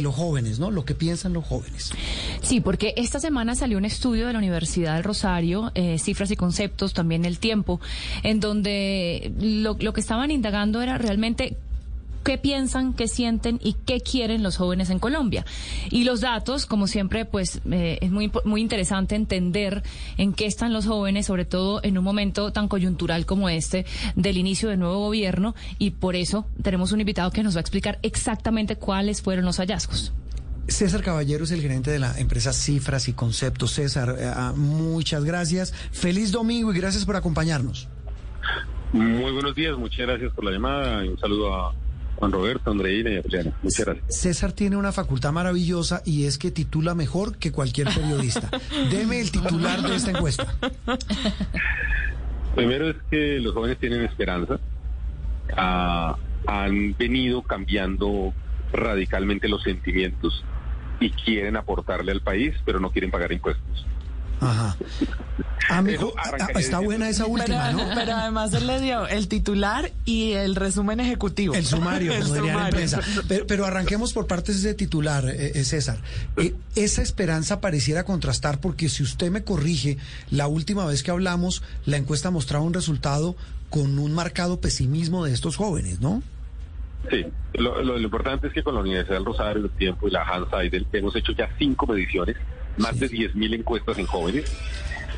Los jóvenes, ¿no? Lo que piensan los jóvenes. Sí, porque esta semana salió un estudio de la Universidad del Rosario, eh, cifras y conceptos, también el tiempo, en donde lo, lo que estaban indagando era realmente qué piensan, qué sienten y qué quieren los jóvenes en Colombia. Y los datos, como siempre, pues eh, es muy, muy interesante entender en qué están los jóvenes, sobre todo en un momento tan coyuntural como este del inicio del nuevo gobierno. Y por eso tenemos un invitado que nos va a explicar exactamente cuáles fueron los hallazgos. César Caballero es el gerente de la empresa Cifras y Conceptos. César, eh, ah, muchas gracias. Feliz domingo y gracias por acompañarnos. Muy buenos días, muchas gracias por la llamada y un saludo a Juan Roberto, Andreina y Adriana. Muchas gracias. César tiene una facultad maravillosa y es que titula mejor que cualquier periodista. Deme el titular de esta encuesta. Primero es que los jóvenes tienen esperanza. Ah, han venido cambiando radicalmente los sentimientos y quieren aportarle al país, pero no quieren pagar impuestos. Ajá. Amigo, está buena esa última, Pero, ¿no? pero además él le dio el titular y el resumen ejecutivo. El sumario, El como diría la sumario. empresa. Pero, pero arranquemos por partes de ese titular, eh, eh, César. Eh, esa esperanza pareciera contrastar porque si usted me corrige, la última vez que hablamos, la encuesta mostraba un resultado con un marcado pesimismo de estos jóvenes, ¿no? Sí, lo, lo- lo importante es que con la Universidad del Rosario, el Tiempo y la Hans Seidel hemos hecho ya cinco mediciones, más Sí. de 10.000 encuestas en jóvenes,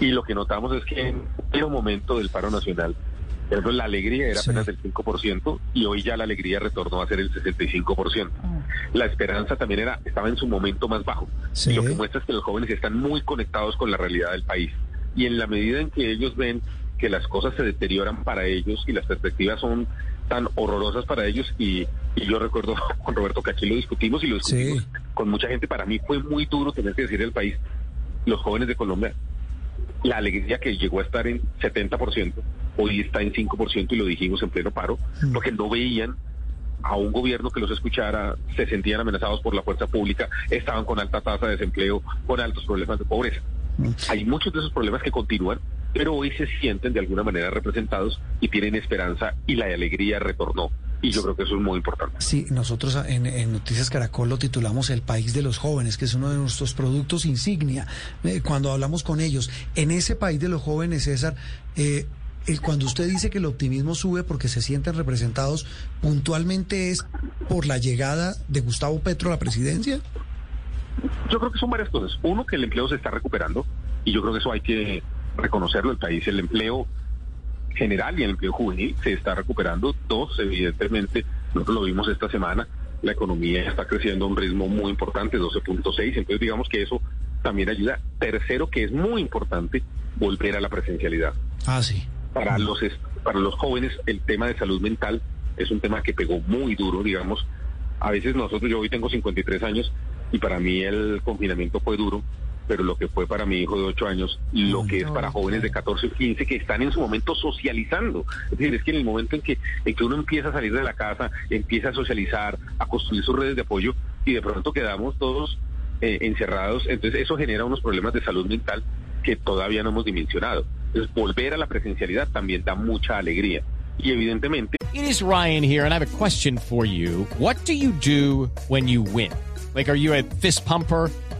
y lo que notamos es que en el momento del paro nacional, por ejemplo, la alegría era Sí. apenas del 5%, y hoy ya la alegría retornó a ser el 65%. La esperanza también era estaba en su momento más bajo, Sí. y lo que muestra es que los jóvenes están muy conectados con la realidad del país, y en la medida en que ellos ven que las cosas se deterioran para ellos y las perspectivas son tan horrorosas para ellos y, y yo recuerdo con Roberto que aquí lo discutimos y lo discutimos Sí. con mucha gente para mí fue muy duro tener que decir al país los jóvenes de Colombia la alegría que llegó a estar en 70% hoy está en 5% y lo dijimos en pleno paro Mm. porque no veían a un gobierno que los escuchara, se sentían amenazados por la fuerza pública, estaban con alta tasa de desempleo, con altos problemas de pobreza. Hay muchos de esos problemas que continúan, pero hoy se sienten de alguna manera representados y tienen esperanza y la alegría retornó. Y yo creo que eso es muy importante. Sí, nosotros en, en Noticias Caracol lo titulamos El País de los Jóvenes, que es uno de nuestros productos insignia. Eh, cuando hablamos con ellos, en ese país de los jóvenes, César, eh, el- cuando usted dice que el optimismo sube porque se sienten representados, puntualmente es por la llegada de Gustavo Petro a la presidencia. Yo creo que son varias cosas. Uno, que el empleo se está recuperando y yo creo que eso hay que reconocerlo. El país, el empleo general y el empleo juvenil se está recuperando. Dos, evidentemente, nosotros lo vimos esta semana, la economía está creciendo a un ritmo muy importante, 12.6, entonces digamos que eso también ayuda. Tercero, que es muy importante, volver a la presencialidad. Ah, sí. Para los, es- para los jóvenes el tema de salud mental es un tema que pegó muy duro, digamos. A veces nosotros, yo hoy tengo 53 años y para mí el confinamiento fue duro, pero lo que fue para mi hijo de 8 años, lo que es para jóvenes de 14 o 15 que están en su momento socializando. Es decir, es que en el momento en que, en que uno empieza a salir de la casa, empieza a socializar, a construir sus redes de apoyo y de pronto quedamos todos eh, encerrados, entonces eso genera unos problemas de salud mental que todavía no hemos dimensionado. Entonces, volver a la presencialidad también da mucha alegría. Y evidentemente, It is Ryan here, and I have a question for you. What do you do when you win? Like, are you a fist pumper?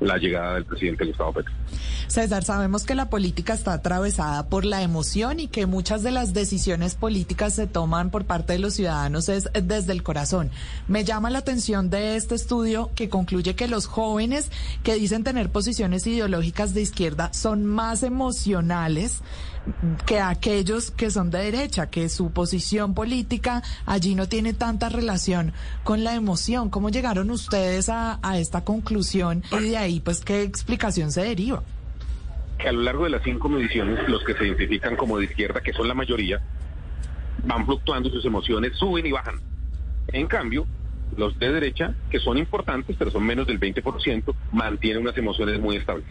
la llegada del presidente Gustavo Petro. César, sabemos que la política está atravesada por la emoción y que muchas de las decisiones políticas se toman por parte de los ciudadanos es desde el corazón. Me llama la atención de este estudio que concluye que los jóvenes que dicen tener posiciones ideológicas de izquierda son más emocionales que aquellos que son de derecha, que su posición política allí no tiene tanta relación con la emoción. ¿Cómo llegaron ustedes a, esta conclusión y de ahí pues qué explicación se deriva? Que a lo largo de las cinco mediciones, los que se identifican como de izquierda, que son la mayoría, van fluctuando sus emociones, suben y bajan. En cambio, los de derecha, que son importantes, pero son menos del 20%, mantienen unas emociones muy estables.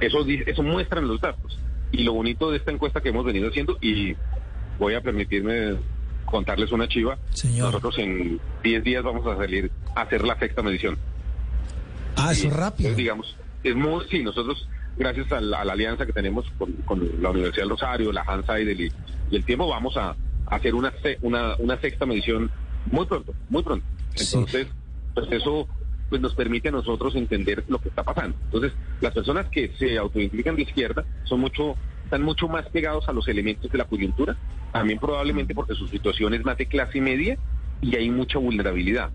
Eso, eso muestran los datos. Y lo bonito de esta encuesta que hemos venido haciendo, y voy a permitirme contarles una chiva, nosotros en 10 días vamos a salir a hacer la sexta medición. Ah, eso es rápido. digamos, es muy, sí, nosotros, gracias a la, alianza que tenemos con, la Universidad del Rosario, la Hansa y, y el tiempo, vamos a, hacer una, una, una sexta medición muy pronto, muy pronto. Entonces, pues eso pues nos permite a nosotros entender lo que está pasando. Entonces, las personas que se autoidentifican de izquierda son mucho, están mucho más pegados a los elementos de la coyuntura, también probablemente porque su situación es más de clase media y hay mucha vulnerabilidad.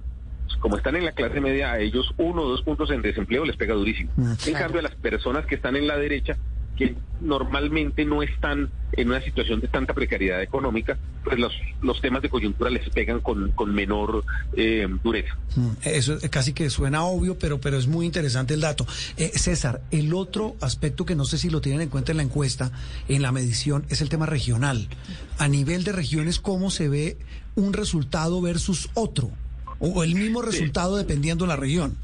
Como están en la clase media, a ellos uno o dos puntos en desempleo les pega durísimo. Mm, en cambio, a las personas que están en la derecha, que normalmente no están en una situación de tanta precariedad económica, pues los, los temas de coyuntura les pegan con, con menor eh, dureza. Mm, eso casi que suena obvio, pero, pero es muy interesante el dato. Eh, César, el otro aspecto que no sé si lo tienen en cuenta en la encuesta, en la medición, es el tema regional. A nivel de regiones, ¿cómo se ve un resultado versus otro? O el mismo resultado dependiendo de la región.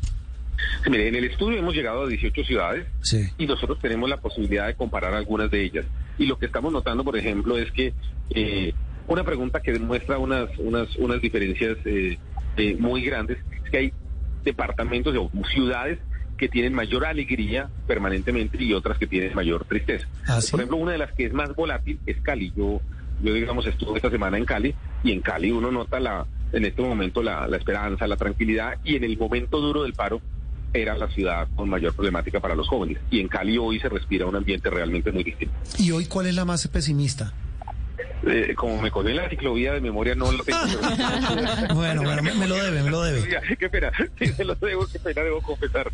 Mire, en el estudio hemos llegado a 18 ciudades y nosotros tenemos la posibilidad de comparar algunas de ellas. Y lo que estamos notando, por ejemplo, es que eh, una pregunta que demuestra unas, unas, unas diferencias eh, eh, muy grandes es que hay departamentos o ciudades que tienen mayor alegría permanentemente y otras que tienen mayor tristeza. ¿Ah, por ejemplo, una de las que es más volátil es Cali. Yo, yo digamos, estuve esta semana en Cali y en Cali uno nota la, en este momento la, la esperanza, la tranquilidad y en el momento duro del paro era la ciudad con mayor problemática para los jóvenes. Y en Cali hoy se respira un ambiente realmente muy distinto. ¿Y hoy cuál es la más pesimista? Eh, como me colé en la ciclovía de memoria, no lo tengo. bueno, bueno, me, lo debe, me lo debe. Qué pena, sí, se lo debo, qué pena, debo confesar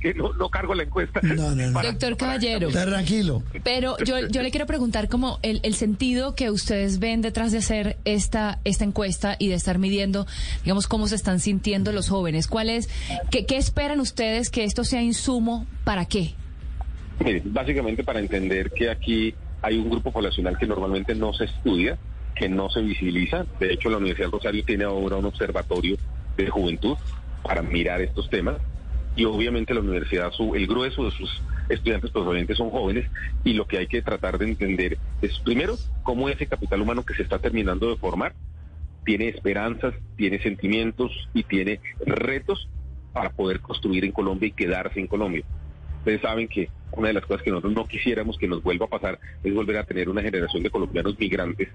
que no, no cargo la encuesta. No, no, no. Doctor Caballero. tranquilo. Pero yo, yo le quiero preguntar como el, el sentido que ustedes ven detrás de hacer esta, esta encuesta y de estar midiendo, digamos, cómo se están sintiendo los jóvenes. ¿Cuál es, qué, qué esperan ustedes que esto sea insumo para qué? Mire, básicamente para entender que aquí hay un grupo poblacional que normalmente no se estudia, que no se visibiliza. De hecho, la Universidad Rosario tiene ahora un observatorio de juventud para mirar estos temas. Y obviamente la universidad, su, el grueso de sus estudiantes probablemente son jóvenes y lo que hay que tratar de entender es primero cómo ese capital humano que se está terminando de formar tiene esperanzas, tiene sentimientos y tiene retos para poder construir en Colombia y quedarse en Colombia. Ustedes saben que una de las cosas que nosotros no quisiéramos que nos vuelva a pasar es volver a tener una generación de colombianos migrantes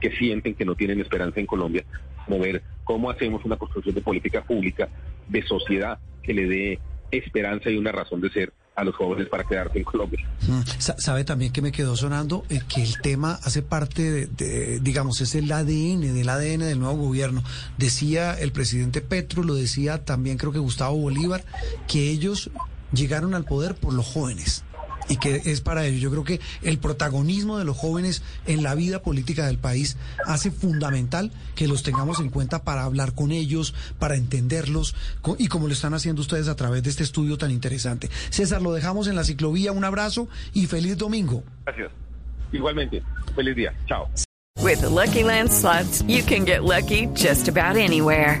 que sienten que no tienen esperanza en Colombia, como ver cómo hacemos una construcción de política pública, de sociedad que le dé esperanza y una razón de ser a los jóvenes para quedarse en Colombia. Mm, sabe también que me quedó sonando eh, que el tema hace parte de, digamos, es el ADN, del ADN del nuevo gobierno. Decía el presidente Petro, lo decía también creo que Gustavo Bolívar, que ellos llegaron al poder por los jóvenes y que es para ello. Yo creo que el protagonismo de los jóvenes en la vida política del país hace fundamental que los tengamos en cuenta para hablar con ellos, para entenderlos y como lo están haciendo ustedes a través de este estudio tan interesante. César, lo dejamos en la ciclovía. Un abrazo y feliz domingo. Gracias. Igualmente. Feliz día. Chao. With Lucky Land you can get lucky just about anywhere.